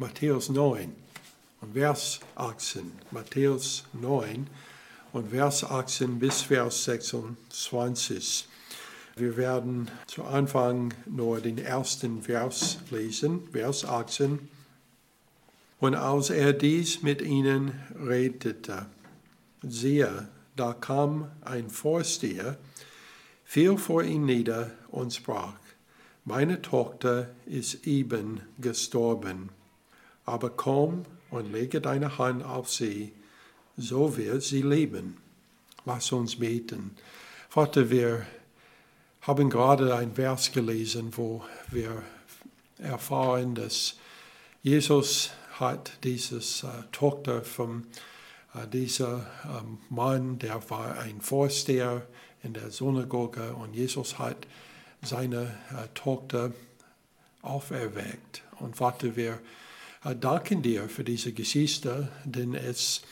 Matthäus 9 und Vers 18. Matthäus 9 und Vers 18 bis Vers 26. Wir werden zu Anfang nur den ersten Vers lesen, Vers 18. Und als er dies mit ihnen redete, siehe, da kam ein Vorsteher, fiel vor ihn nieder und sprach, meine Tochter ist eben gestorben, aber komm und lege deine Hand auf sie, so wird sie leben. Lass uns beten. Vater, wir haben gerade ein Vers gelesen, wo wir erfahren, dass Jesus hat dieses äh, Tochter von äh, dieser ähm, Mann, der war ein Vorsteher in der Synagoge und Jesus hat seine äh, Tochter auferweckt. Und Vater, wir danken dir für diese Geschichte, denn es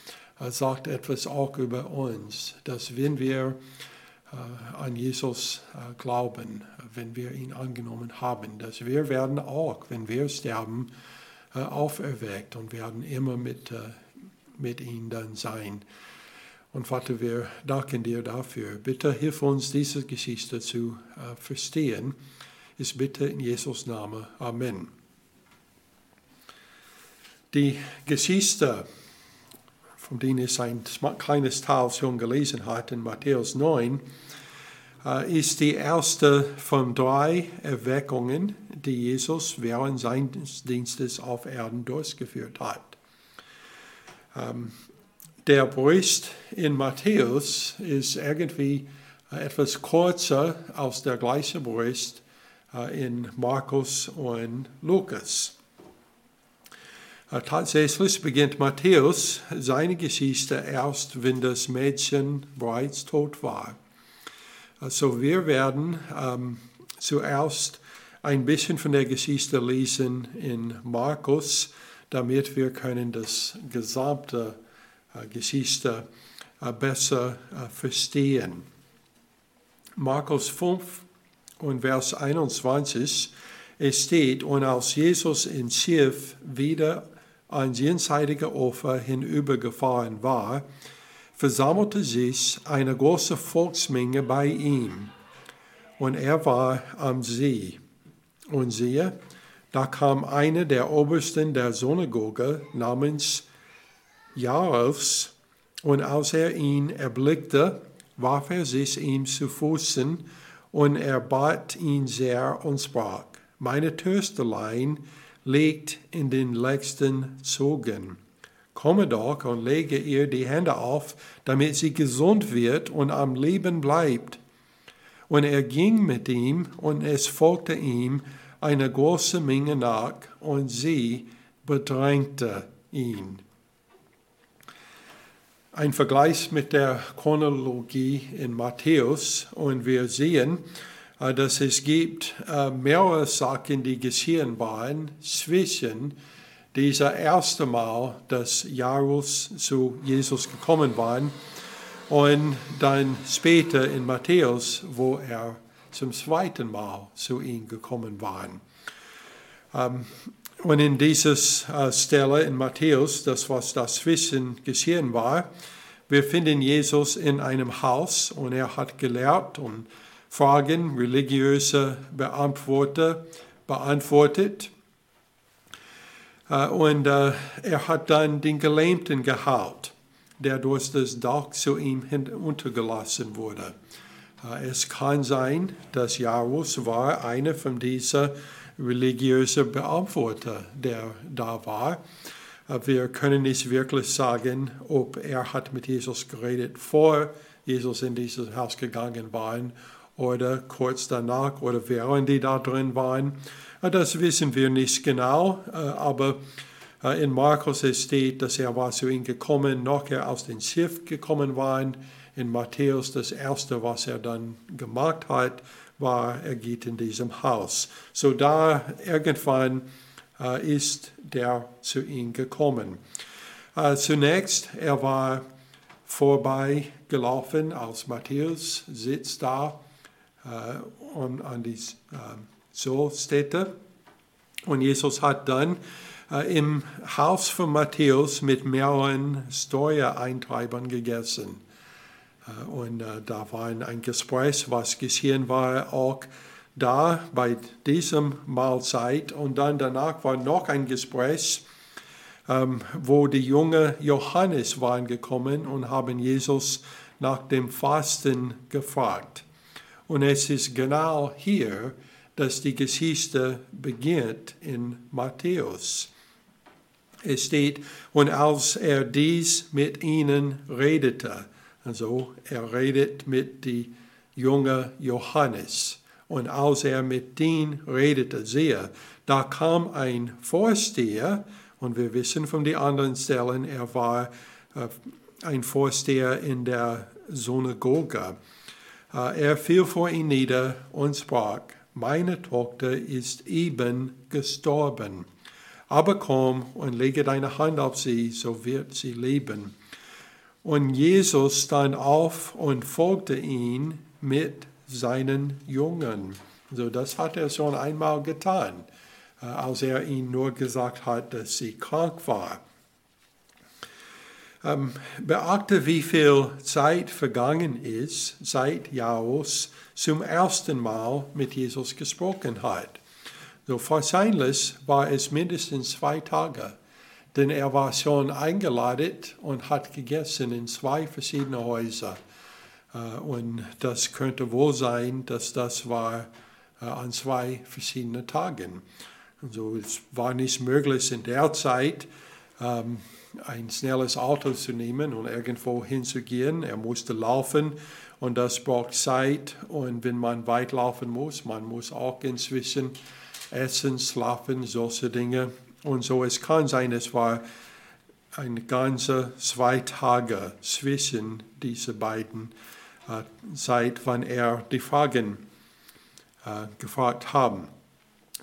äh, sagt etwas auch über uns, dass wenn wir äh, an Jesus äh, glauben, wenn wir ihn angenommen haben, dass wir werden auch, wenn wir sterben, äh, auferweckt und werden immer mit, mit ihm dann sein. Und Vater, wir danken dir dafür. Bitte hilf uns, diese Geschichte zu verstehen. Ich bitte in Jesus Namen. Amen. Die Geschichte, von denen ich ein kleines Teil schon gelesen habe in Matthäus 9, äh, ist die erste von drei Erweckungen, die Jesus während seines Dienstes auf Erden durchgeführt hat. Ähm, der Bericht in Matthäus ist irgendwie äh, etwas kürzer als der gleiche Bericht äh, in Markus und Lukas. Tatsächlich beginnt Matthäus seine Geschichte erst, wenn das Mädchen bereits tot war. Also wir werden ähm, zuerst ein bisschen von der Geschichte lesen in Markus, damit wir können das gesamte äh, Geschichte äh, besser äh, verstehen. Markus 5 und Vers 21 es steht, und als Jesus in Schiff wieder ein jenseitiger Ufer hinübergefahren war, versammelte sich eine große Volksmenge bei ihm, und er war am See. Und siehe, da kam einer der Obersten der Synagoge namens Jairus, und als er ihn erblickte, warf er sich ihm zu Füßen, und er bat ihn sehr und sprach, meine Tösterlein liegt in den letzten Zogen komme doch und lege ihr die Hände auf, damit sie gesund wird und am Leben bleibt. Und er ging mit ihm, und es folgte ihm eine große Menge nach, und sie bedrängte ihn. Ein Vergleich mit der Chronologie in Matthäus, und wir sehen, dass es gibt äh, mehrere Sachen, die geschehen waren zwischen dieser erste Mal, dass Jairus zu Jesus gekommen war und dann später in Matthäus, wo er zum zweiten Mal zu ihm gekommen war. Ähm, und in dieser äh, Stelle in Matthäus, das was dazwischen geschehen war, wir finden Jesus in einem Haus und er hat gelehrt und Fragen religiöse Beantworter beantwortet. Äh, und äh, er hat dann den Gelähmten geheilt, der durch das Dach zu ihm untergelassen wurde. Äh, es kann sein, dass Jairus war einer von diesen religiösen Beantworter, der da war. Wir können nicht wirklich sagen, ob er hat mit Jesus geredet, vor Jesus in dieses Haus gegangen war oder kurz danach oder während die da drin waren. Äh, das wissen wir nicht genau, äh, aber äh, in Markus steht, dass er war zu ihm gekommen, noch er aus dem Schiff gekommen war. In Matthäus das erste, was er dann gemacht hat, war, er geht in diesem Haus. So da irgendwann ist der zu ihm gekommen. Zunächst, er war vorbeigelaufen, als Matthäus sitzt da und an die so steht er. Und Jesus hat dann äh, im Haus von Matthäus mit mehreren Steuereintreibern gegessen. Äh, und äh, da war ein Gespräch, was geschehen war, auch da bei diesem Mahlzeit. Und dann danach war noch ein Gespräch, ähm, wo die junge Johannes waren gekommen und haben Jesus nach dem Fasten gefragt. Und es ist genau hier, dass die Geschichte beginnt in Matthäus. Es steht, und als er dies mit ihnen redete, also er redet mit die junge Johannes. Und als er mit denen redete, siehe, da kam ein Vorsteher, und wir wissen von den anderen Stellen, er war äh, ein Vorsteher in der Synagoge. Äh, er fiel vor ihm nieder und sprach, meine Tochter ist eben gestorben. Aber komm und lege deine Hand auf sie, so wird sie leben. Und Jesus stand auf und folgte ihn mit seinen Jungen. So, das hat er schon einmal getan, äh, als er ihnen nur gesagt hat, dass sie krank war. Ähm, beachte, wie viel Zeit vergangen ist, seit Jairus zum ersten Mal mit Jesus gesprochen hat. So wahrscheinlich war es mindestens zwei Tage, denn er war schon eingeladen und hat gegessen in zwei verschiedene Häuser. Äh, und das könnte wohl sein, dass das war äh, an zwei verschiedenen Tagen. Also es war nicht möglich in der Zeit, ähm, ein schnelles Auto zu nehmen und irgendwo hinzugehen. Er musste laufen und das braucht Zeit. Und wenn man weit laufen muss, man muss auch inzwischen essen, schlafen, solche Dinge. Und so, es kann sein, es war eine ganze zwei Tage zwischen diese beiden äh, Zeit, wann er die Fragen äh, gefragt haben.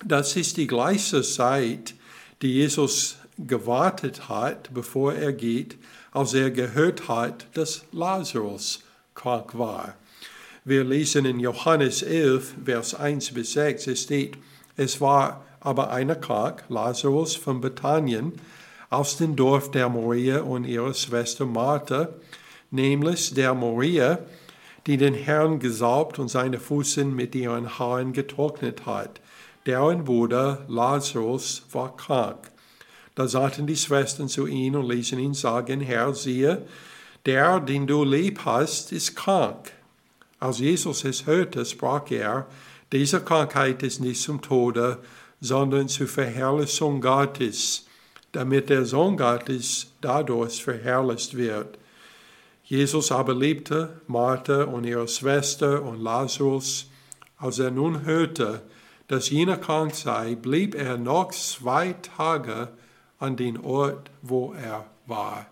Das ist die gleiche Zeit, die Jesus gewartet hat, bevor er geht, als er gehört hat, dass Lazarus krank war. Wir lesen in Johannes 11, Vers 1 bis 6, es steht, es war aber einer krank, Lazarus von Bethanien, aus dem Dorf der Maria und ihrer Schwester Martha, nämlich der Maria, die den Herrn gesaubt und seine Füßen mit ihren Haaren getrocknet hat. Deren Bruder Lazarus war krank. Da sagten die Schwestern zu ihm und ließen ihn sagen, Herr, siehe, der, den du lieb hast, ist krank. Als Jesus es hörte, sprach er, diese Krankheit ist nicht zum Tode, sondern zur Verherrlichung Gottes, damit der Sohn Gottes dadurch verherrlicht wird. Jesus aber liebte Martha und ihre Schwester und Lazarus. Als er nun hörte, dass jener krank sei, blieb er noch zwei Tage an den Ort, wo er war.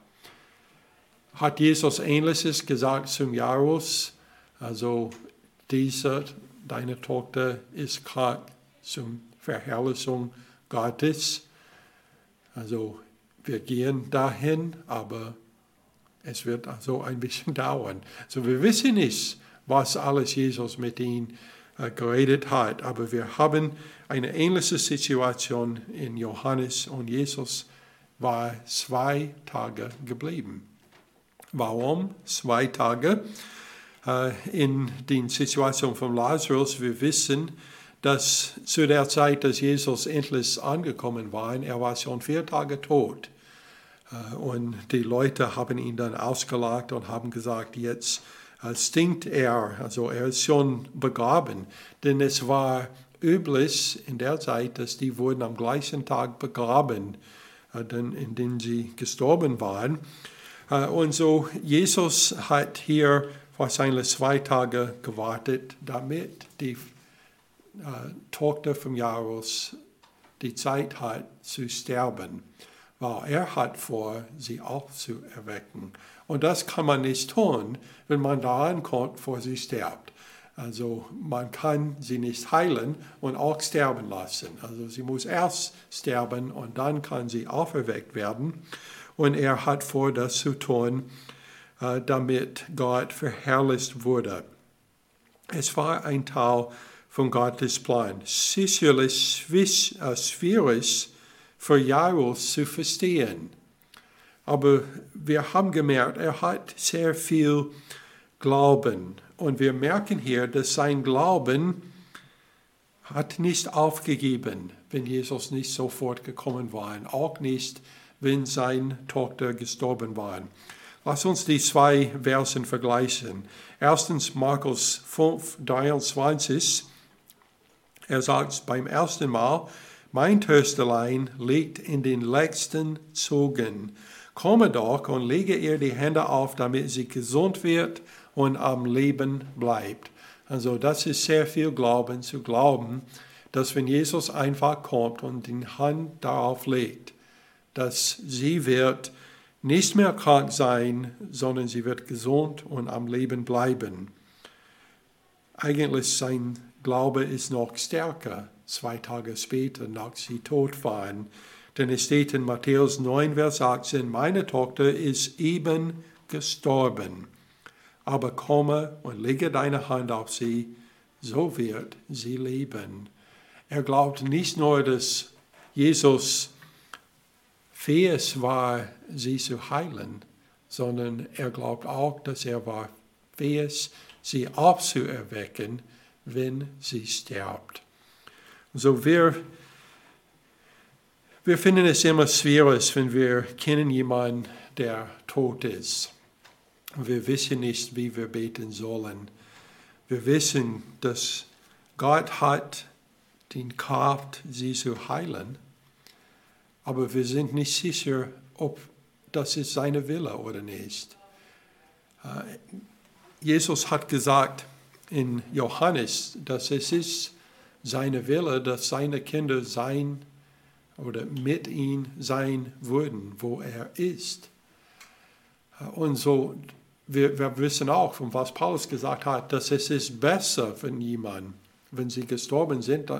Hat Jesus Ähnliches gesagt zum Jairus? Also, diese, deine Tochter ist krank zum Verherrlichung Gottes. Also, wir gehen dahin, aber es wird also ein bisschen dauern. So, wir wissen nicht, was alles Jesus mit ihnen geredet hat. Aber wir haben eine ähnliche Situation in Johannes und Jesus war zwei Tage geblieben. Warum zwei Tage? Äh, in der Situation von Lazarus, wir wissen, dass zu der Zeit, dass Jesus endlich angekommen war, er war schon vier Tage tot. Äh, und die Leute haben ihn dann ausgelacht und haben gesagt, jetzt stinkt er, also er ist schon begraben. Denn es war üblich in der Zeit, dass die wurden am gleichen Tag begraben, äh, in dem sie gestorben waren. Äh, und so Jesus hat hier wahrscheinlich zwei Tage gewartet, damit die äh, Tochter von Jairus die Zeit hat zu sterben, weil er hat vor, sie aufzuerwecken. Und das kann man nicht tun, wenn man da ankommt, vor sie stirbt. Also man kann sie nicht heilen und auch sterben lassen. Also sie muss erst sterben und dann kann sie auferweckt werden. Und er hat vor, das zu tun, äh, damit Gott verherrlicht wurde. Es war ein Teil von Gottes Plan. Sicherlich sphärisch für Jairus zu verstehen. Aber wir haben gemerkt, er hat sehr viel Glauben. Und wir merken hier, dass sein Glauben hat nicht aufgegeben, wenn Jesus nicht sofort gekommen war, auch nicht, wenn seine Tochter gestorben war. Lass uns die zwei Versen vergleichen. Erstens Markus 5, 23. Er sagt beim ersten Mal, mein Tösterlein liegt in den letzten Zügen. Komme doch und lege ihr die Hände auf, damit sie gesund wird und am Leben bleibt. Also das ist sehr viel Glauben zu glauben, dass wenn Jesus einfach kommt und die Hand darauf legt, dass sie wird nicht mehr krank sein, sondern sie wird gesund und am Leben bleiben. Eigentlich sein Glaube ist noch stärker, zwei Tage später, nach sie tot waren. Denn es steht in Matthäus 9, Vers 18, meine Tochter ist eben gestorben aber komme und lege deine Hand auf sie, so wird sie leben. Er glaubt nicht nur, dass Jesus fähig war, sie zu heilen, sondern er glaubt auch, dass er war fähig, sie aufzuerwecken, wenn sie stirbt. So wir, wir finden es immer schwierig, wenn wir kennen jemanden, der tot ist. Wir wissen nicht, wie wir beten sollen. Wir wissen, dass Gott hat den Kraft, sie zu heilen, aber wir sind nicht sicher, ob das ist seine Wille oder nicht. Äh, Jesus hat gesagt in Johannes, dass es ist seine Wille, dass seine Kinder sein oder mit ihm sein würden, wo er ist. Und so wir, wir wissen auch, von was Paulus gesagt hat, dass es ist besser für jemanden, wenn sie gestorben sind,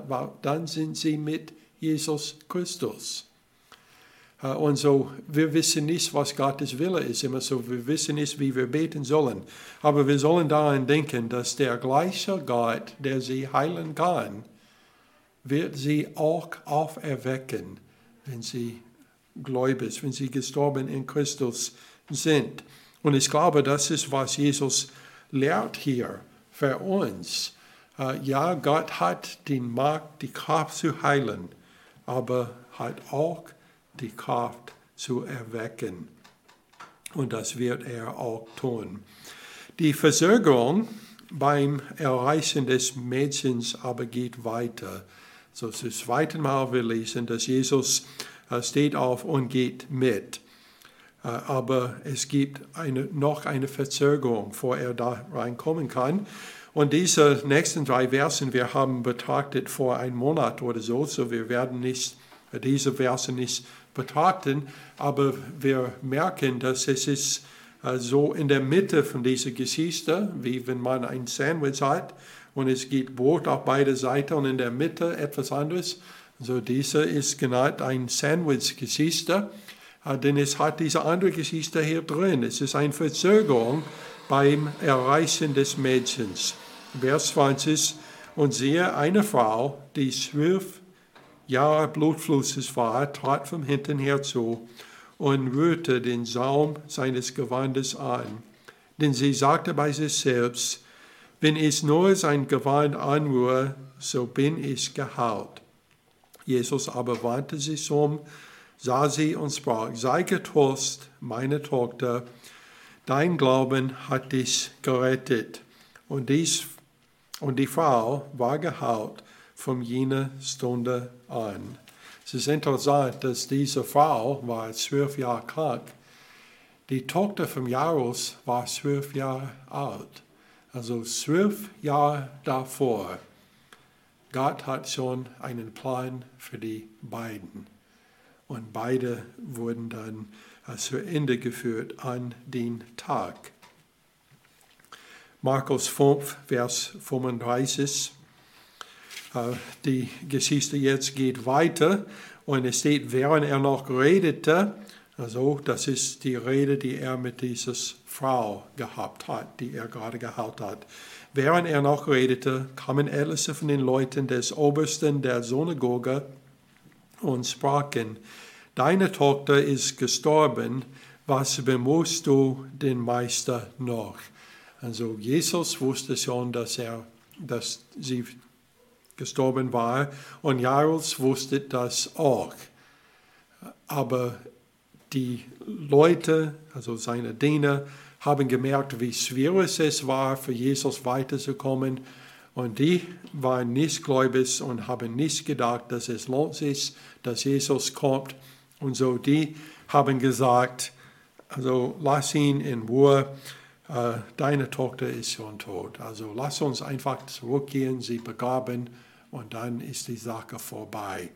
dann sind sie mit Jesus Christus. Äh, und so, wir wissen nicht, was Gottes Wille ist, immer so, wir wissen nicht, wie wir beten sollen. Aber wir sollen daran denken, dass der gleiche Gott, der sie heilen kann, wird sie auch auferwecken, wenn sie gläubig, wenn sie gestorben in Christus sind. Und ich glaube, das ist, was Jesus lehrt hier für uns. Äh, ja, Gott hat die Macht, die Kraft zu heilen, aber hat auch die Kraft zu erwecken. Und das wird er auch tun. Die Versorgung beim Erreichen des Mädchens aber geht weiter. So das zweite Mal wir lesen, dass Jesus äh, steht auf und geht mit. Äh, aber es gibt eine, noch eine Verzögerung, bevor er da reinkommen kann. Und diese nächsten drei Versen, wir haben betrachtet vor einem Monat oder so, so wir werden nicht diese Verse nicht betrachten, aber wir merken, dass es ist äh, so in der Mitte von dieser Geschichte, wie wenn man ein Sandwich hat und es gibt Brot auf beide Seiten und in der Mitte etwas anderes. So diese ist genannt ein Sandwich-Geschichte. Ah, denn es hat diese andere Geschichte hier drin. Es ist eine Verzögerung beim Erreichen des Mädchens. Vers 20. Und siehe, eine Frau, die zwölf Jahre Blutflusses war, trat von hinten herzu und rührte den Saum seines Gewandes an. Denn sie sagte bei sich selbst, wenn ich nur sein Gewand anrühre, so bin ich geheilt. Jesus aber wandte sich um sah sie und sprach, sei getrost, meine Tochter, dein Glauben hat dich gerettet. Und, dies, und die Frau war geheilt von jener Stunde an. Es ist interessant, dass diese Frau war zwölf Jahre krank. Die Tochter von Jairus war zwölf Jahre alt. Also zwölf Jahre davor. Gott hat schon einen Plan für die beiden. Und beide wurden dann äh, zu Ende geführt an den Tag. Markus 5, Vers 35. Äh, die Geschichte jetzt geht weiter und es steht, während er noch redete, also das ist die Rede, die er mit dieser Frau gehabt hat, die er gerade gehabt hat. Während er noch redete, kamen etliche von den Leuten des Obersten der Synagoge und sprachen, deine Tochter ist gestorben, was bemusst du den Meister noch? Also Jesus wusste schon, dass, er, dass sie gestorben war und Jairus wusste das auch. Aber die Leute, also seine Diener, haben gemerkt, wie schwierig es war, für Jesus weiterzukommen. Und die waren nicht gläubig und haben nicht gedacht, dass es lohnt sich, dass Jesus kommt. Und so die haben gesagt, also lass ihn in Ruhe, äh, deine Tochter ist schon tot. Also lass uns einfach zurückgehen, sie begraben und dann ist die Sache vorbei.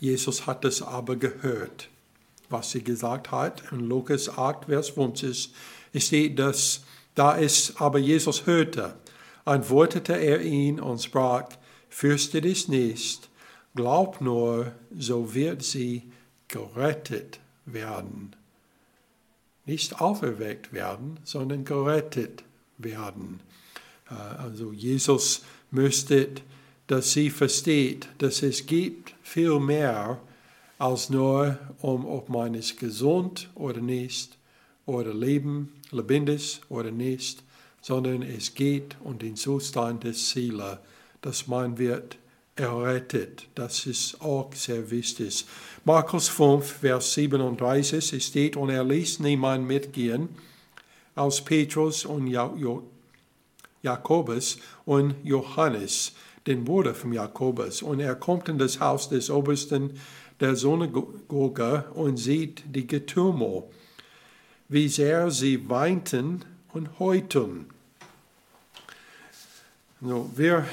Jesus hat es aber gehört was sie gesagt hat. In Lukas 8, Vers 50 steht, dass da es aber Jesus hörte, antwortete er ihn und sprach, fürchte dich nicht, glaub nur, so wird sie gerettet werden. Nicht auferweckt werden, sondern gerettet werden. Äh, also Jesus müsste, dass sie versteht, dass es gibt viel mehr als nur um, ob man ist gesund oder nicht, oder leben, lebendig oder nicht, sondern es geht um den Zustand des Seele, dass man wird errettet. Das ist auch sehr wichtig. Markus 5, Vers 37 steht, und er ließ niemand mitgehen, als Petrus und Jakobus und Johannes, den Bruder von Jakobus. Und er kommt in das Haus des Obersten der Synagoge und sieht die Getümmel, wie sehr sie weinten und heuten. So, wir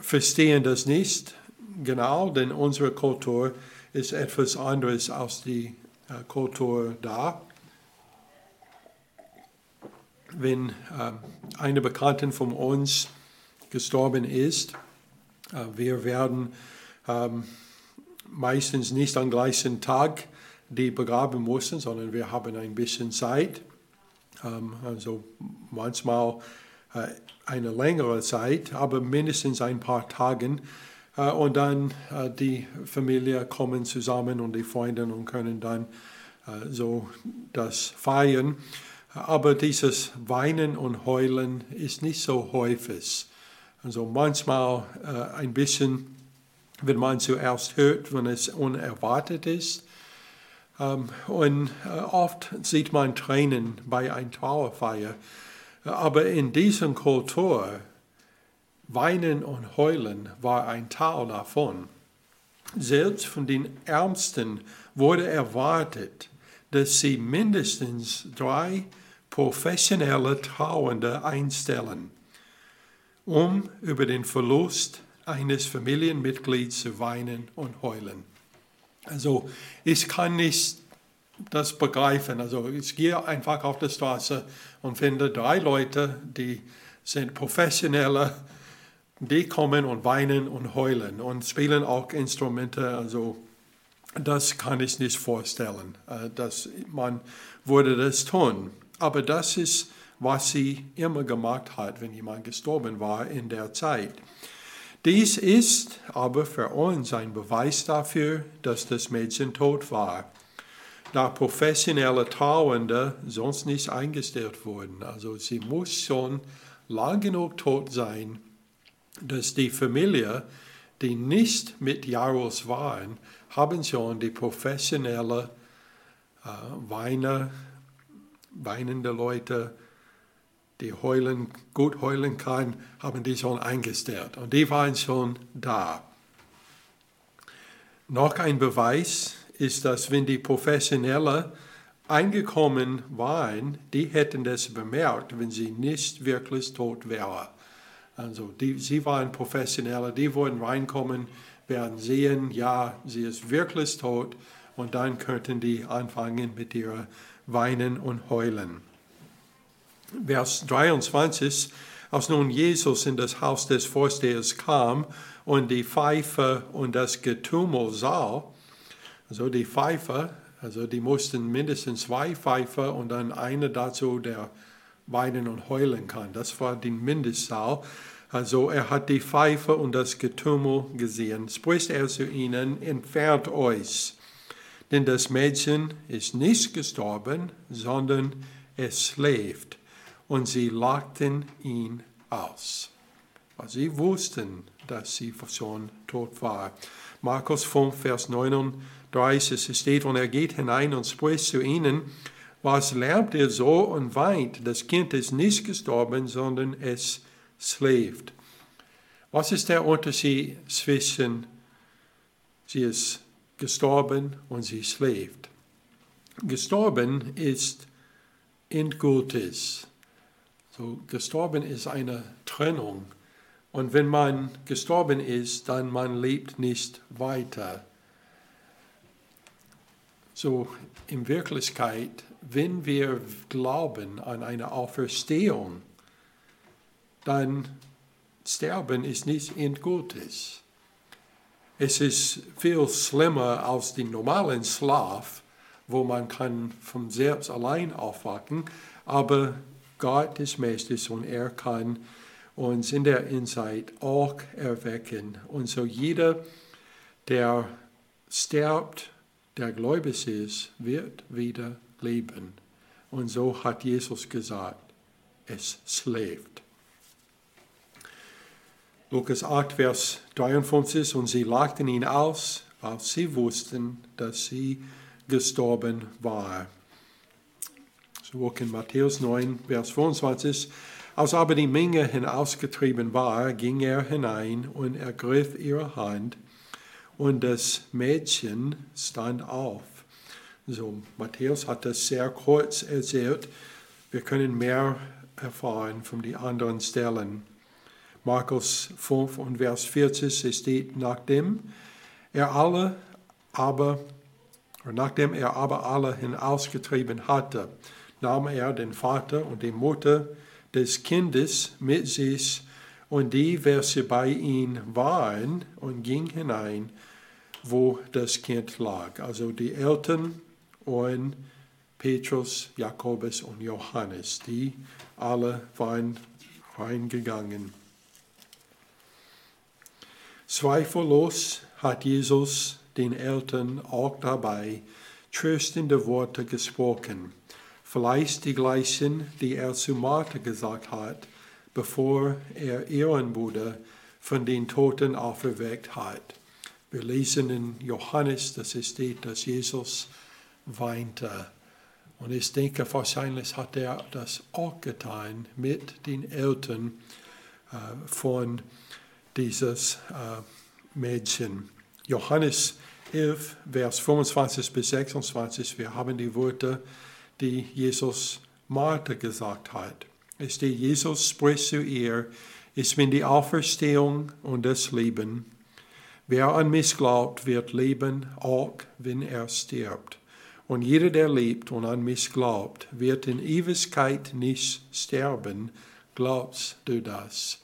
verstehen das nicht genau, denn unsere Kultur ist etwas anderes als die äh, Kultur da. Wenn äh, eine Bekannte von uns gestorben ist, wir werden ähm, meistens nicht am gleichen Tag die begraben mussten, sondern wir haben ein bisschen Zeit. Ähm, also manchmal äh, eine längere Zeit, aber mindestens ein paar Tage. Äh, und dann äh, die Familie kommen zusammen und die Freunde und können dann so das feiern. Aber dieses Weinen und Heulen ist nicht so häufig. Also manchmal ein bisschen wenn man zuerst hört, wenn es unerwartet ist. Ähm, und äh, oft sieht man Tränen bei einer Trauerfeier. Aber in dieser Kultur, Weinen und Heulen war ein Teil davon. Selbst von den Ärmsten wurde erwartet, dass sie mindestens drei professionelle Trauernde einstellen, um über den Verlust eines Familienmitglieds zu weinen und heulen. Also ich kann nicht das begreifen. Also ich gehe einfach auf die Straße und finde drei Leute, die sind professionelle, die kommen und weinen und heulen und spielen auch Instrumente. Also das kann ich nicht vorstellen, äh, dass man würde das tun. Aber das ist, was sie immer gemacht hat, wenn jemand gestorben war in der Zeit. Dies ist aber für uns ein Beweis dafür, dass das Mädchen tot war, da professionelle Trauernde sonst nicht eingestellt wurden. Also sie muss schon lang genug tot sein, dass die Familie, die nicht mit Jaros waren, haben schon die professionelle äh, Weine, weinende Leute die heulen, gut heulen kann, haben die schon eingestellt. Und die waren schon da. Noch ein Beweis ist, dass wenn die Professionelle eingekommen waren, die hätten das bemerkt, wenn sie nicht wirklich tot wären. Also die, sie waren Professionelle, die würden reinkommen, werden sehen, ja, sie ist wirklich tot und dann könnten die anfangen mit ihrer Weinen und Heulen. Vers 23, als nun Jesus in das Haus des Vorstehers kam und die Pfeife und das Getümmel sah, also die Pfeife, also die mussten mindestens zwei Pfeife und dann eine dazu, der weinen und heulen kann. Das war die Mindestzahl. Also er hat die Pfeife und das Getümmel gesehen. Spricht er zu ihnen, entfernt euch. Denn das Mädchen ist nicht gestorben, sondern es schläft. Und sie lachten ihn aus. Sie wussten, dass sie schon tot war. Markus 5, Vers 39 steht, und er geht hinein und spricht zu ihnen, was lärmt ihr so und weint? Das Kind ist nicht gestorben, sondern es schläft. Was ist der Unterschied zwischen sie ist gestorben und sie schläft? Gestorben ist endgültig. So, gestorben ist eine Trennung. Und wenn man gestorben ist, dann man lebt nicht weiter. So in Wirklichkeit, wenn wir glauben an eine Auferstehung, dann Sterben ist nicht endgültig. Es ist viel schlimmer als den normalen Schlaf, wo man kann vom Selbst allein aufwachen, aber Gott ist mächtig und er kann uns in der Inside auch erwecken. Und so jeder, der stirbt, der gläubig ist, wird wieder leben. Und so hat Jesus gesagt, es schläft. Lukas 8, Vers 53, und sie lachten ihn aus, weil sie wussten, dass sie gestorben war. So in Matthäus 9, Vers 25, als aber die Menge hinausgetrieben war, ging er hinein und ergriff ihre Hand und das Mädchen stand auf. So, Matthäus hat das sehr kurz erzählt. Wir können mehr erfahren von den anderen Stellen. Markus 5 und Vers 40 steht, nachdem er alle aber, nachdem er aber alle hinausgetrieben hatte, nahm er den Vater und die Mutter des Kindes mit sich und die, welche bei ihm waren, und ging hinein wo das Kind lag. Also die Eltern und Petrus, Jakobus und Johannes, die alle waren reingegangen. Zweifellos hat Jesus den Eltern auch dabei tröstende Worte gesprochen. Vielleicht die gleichen, die er zu Martha gesagt hat, bevor er ihren Bruder von den Toten auferweckt hat. Wir lesen in Johannes, dass es steht, dass Jesus weinte. Und ich denke, wahrscheinlich hat er das auch getan mit den Eltern äh, von dieses äh, Mädchen. Johannes 11, Vers 25 bis 26, wir haben die Worte, die Jesus Martha gesagt hat. Es steht, Jesus spricht zu ihr, ich bin die Auferstehung und das Leben. Wer an mich glaubt, wird leben, auch wenn er stirbt. Und jeder, der lebt und an mich glaubt, wird in Ewigkeit nicht sterben. Glaubst du das?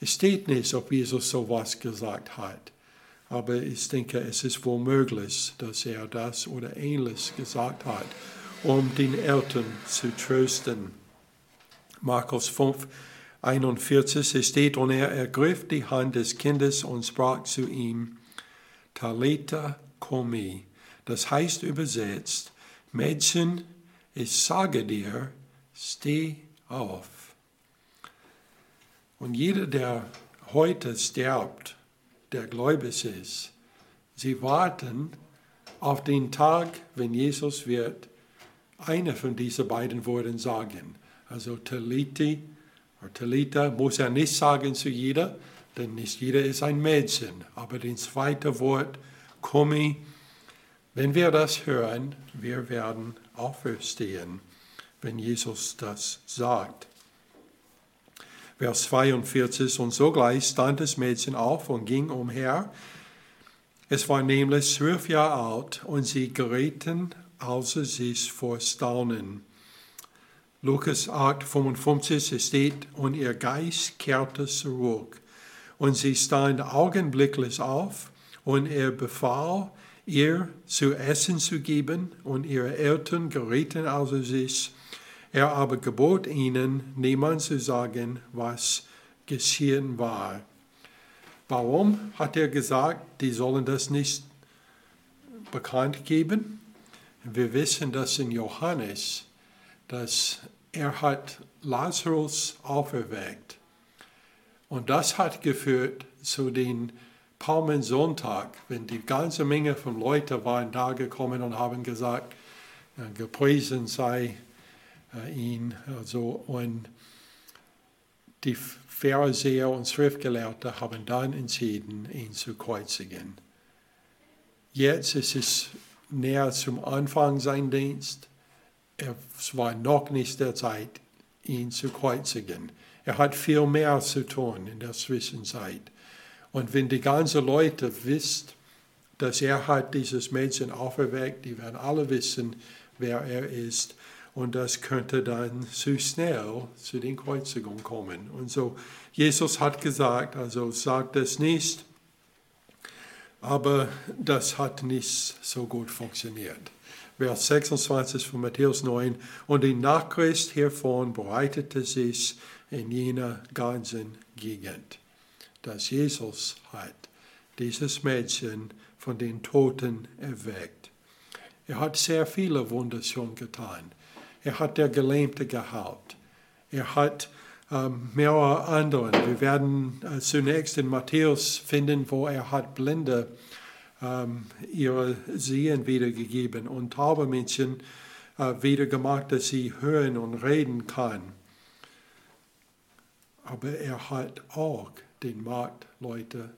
Es steht nicht, ob Jesus sowas gesagt hat. Aber ich denke, es ist wohl möglich, dass er das oder ähnliches gesagt hat, um den Eltern zu trösten. Markus 5, 41, es steht, und er ergriff die Hand des Kindes und sprach zu ihm, Talita komi. Das heißt übersetzt, Mädchen, ich sage dir, steh auf. Und jeder, der heute stirbt, der gläubig ist, sie warten auf den Tag, wenn Jesus wird eine von diesen beiden Worten sagen. Also Taliti Talita muss er nicht sagen zu jeder, denn nicht jeder ist ein Mädchen. Aber das zweite Wort, Komi, wenn wir das hören, wir werden auferstehen, wenn Jesus das sagt. Vers 42, und sogleich stand das Mädchen auf und ging umher. Es war nämlich zwölf Jahre alt und sie gerieten außer sich vor Staunen. Lukas 8, 55 steht, und ihr Geist kehrte zurück. Und sie stand augenblicklich auf, und er befahl, ihr zu essen zu geben, und ihre Eltern gerieten außer sich. Er aber gebot ihnen, niemand zu sagen, was geschehen war. Warum hat er gesagt, die sollen das nicht bekannt geben? Wir wissen das in Johannes, dass er hat Lazarus auferweckt. Und das hat geführt zu den Palmensonntag, wenn die ganze Menge von Leuten waren da gekommen und haben gesagt, äh, gepriesen sei äh, ihn. Also, und die Pharisäer und Schriftgelehrte haben dann entschieden, ihn zu kreuzigen. Jetzt ist es näher zum Anfang sein Dienst. Es war noch nicht der Zeit, ihn zu kreuzigen. Er hat viel mehr zu tun in der Zwischenzeit. Und wenn die ganzen Leute wissen, dass er hat dieses Mädchen auferweckt, die werden alle wissen, wer er ist. Und das könnte dann zu schnell zu den Kreuzigungen kommen. Und so, Jesus hat gesagt, also sagt es nicht, aber das hat nicht so gut funktioniert. Vers 26 von Matthäus 9. Und die Nachricht hiervon bereitete sich in jener ganzen Gegend, dass Jesus hat dieses Mädchen von den Toten erweckt. Er hat sehr viele Wunder schon getan. Er hat der Gelähmte geheilt. Er hat mehrere andere. Wir werden äh, zunächst in Matthäus finden, wo er hat Blinde ähm, ihre Sehen wiedergegeben und taube Menschen äh, wieder dass sie hören und reden kann. Aber er hat auch den Macht, Leute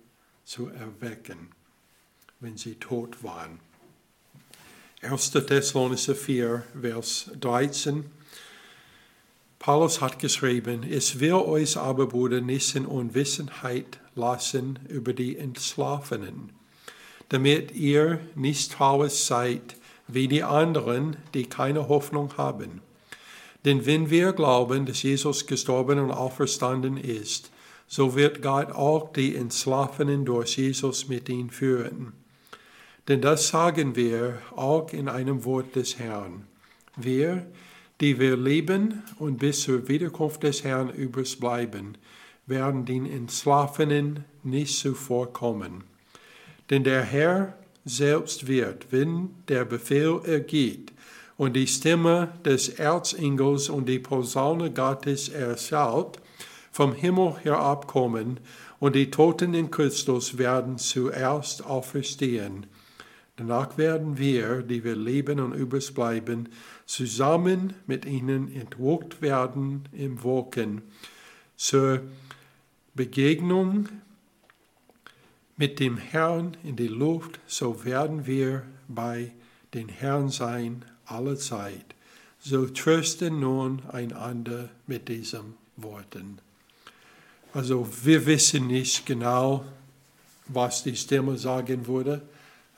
zu erwecken, wenn sie tot waren. 1. Thessalonicher 4, Vers 13. Paulus hat geschrieben, es will euch aber, Bruder, nicht in Unwissenheit lassen über die Entschlafenen, damit ihr nicht traurig seid wie die anderen, die keine Hoffnung haben. Denn wenn wir glauben, dass Jesus gestorben und auferstanden ist, so wird Gott auch die Entschlafenen durch Jesus mit ihm führen. Denn das sagen wir auch in einem Wort des Herrn. Wir, die wir leben und bis zur Wiederkunft des Herrn übrig bleiben, werden den Entschlafenen nicht zuvorkommen. Denn der Herr selbst wird, wenn der Befehl ergeht und die Stimme des Erzengels und die Posaune Gottes erschallt, vom Himmel herabkommen und die Toten in Christus werden zuerst auferstehen. Danach werden wir, die wir leben und übrig bleiben, zusammen mit ihnen entwucht werden im Wolken zur Begegnung mit dem Herrn in die Luft, so werden wir bei den Herrn sein alle Zeit. So trösten nun einander mit diesen Worten. Also wir wissen nicht genau, was die Stimme sagen würde.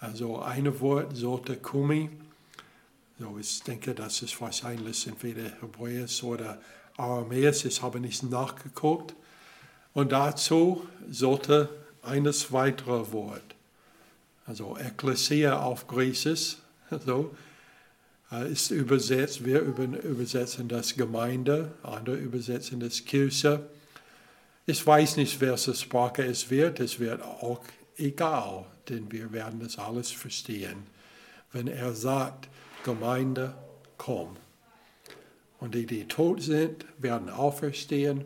Also ein Wort sollte Kumi. So, ich denke, das ist wahrscheinlich entweder Hebräisch oder Aramäisch. Ich habe nicht nachgeguckt. Und dazu sollte eines weitere Wort, also Ekklesia auf Griechisch, so, äh, ist übersetzt, wir übersetzen das Gemeinde, andere übersetzen das Kirche. Ich weiß nicht, welche Sprache es wird, es wird auch egal denn wir werden das alles verstehen, wenn er sagt, Gemeinde, komm. Und die, die tot sind, werden auferstehen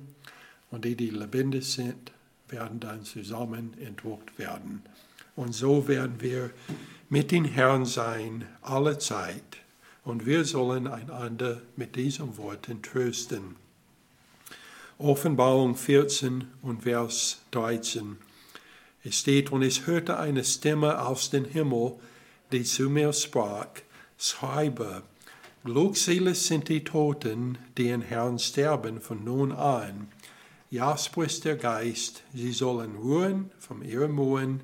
und die, die lebendig sind, werden dann zusammen entwucht werden. Und so werden wir mit den Herrn sein, alle Zeit. Und wir sollen einander mit diesen Worten trösten. Offenbarung 14 und Vers 13. Es steht, und ich hörte eine Stimme aus dem Himmel, die zu mir sprach, schreibe, glückselig sind die Toten, die in Herrn sterben von nun an. Ja, spricht der Geist, sie sollen ruhen von ihren Mühen,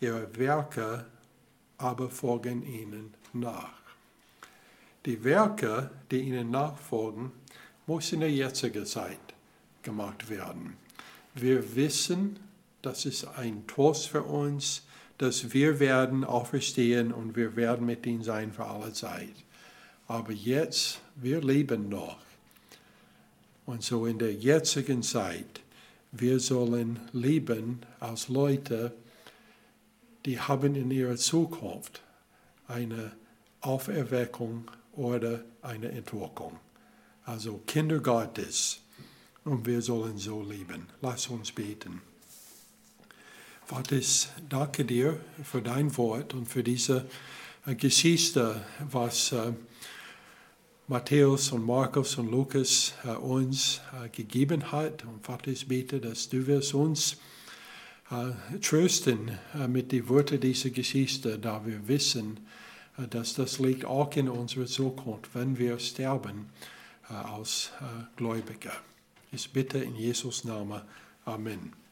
ihre Werke aber folgen ihnen nach. Die Werke, die ihnen nachfolgen, müssen in der jetzigen Zeit gemacht werden. Wir wissen, das ist ein Trost für uns, dass wir werden auferstehen und wir werden mit ihm sein für alle Zeit. Aber jetzt, wir leben noch. Und so in der jetzigen Zeit wir sollen leben als Leute, die haben in ihrer Zukunft eine Auferweckung oder eine Entwicklung. Also Kinder Gottes. Und wir sollen so leben. Lass uns beten. Vater, ich danke dir für dein Wort und für diese äh, Geschichte, was äh, Matthäus und Markus und Lukas äh, uns gegeben hat. Und Vater, ich bete, dass du wirst uns trösten mit den Worten dieser Geschichte, da wir wissen, dass das liegt auch in unserer Zukunft, wenn wir sterben als Gläubige. Ich bitte in Jesus Namen. Amen.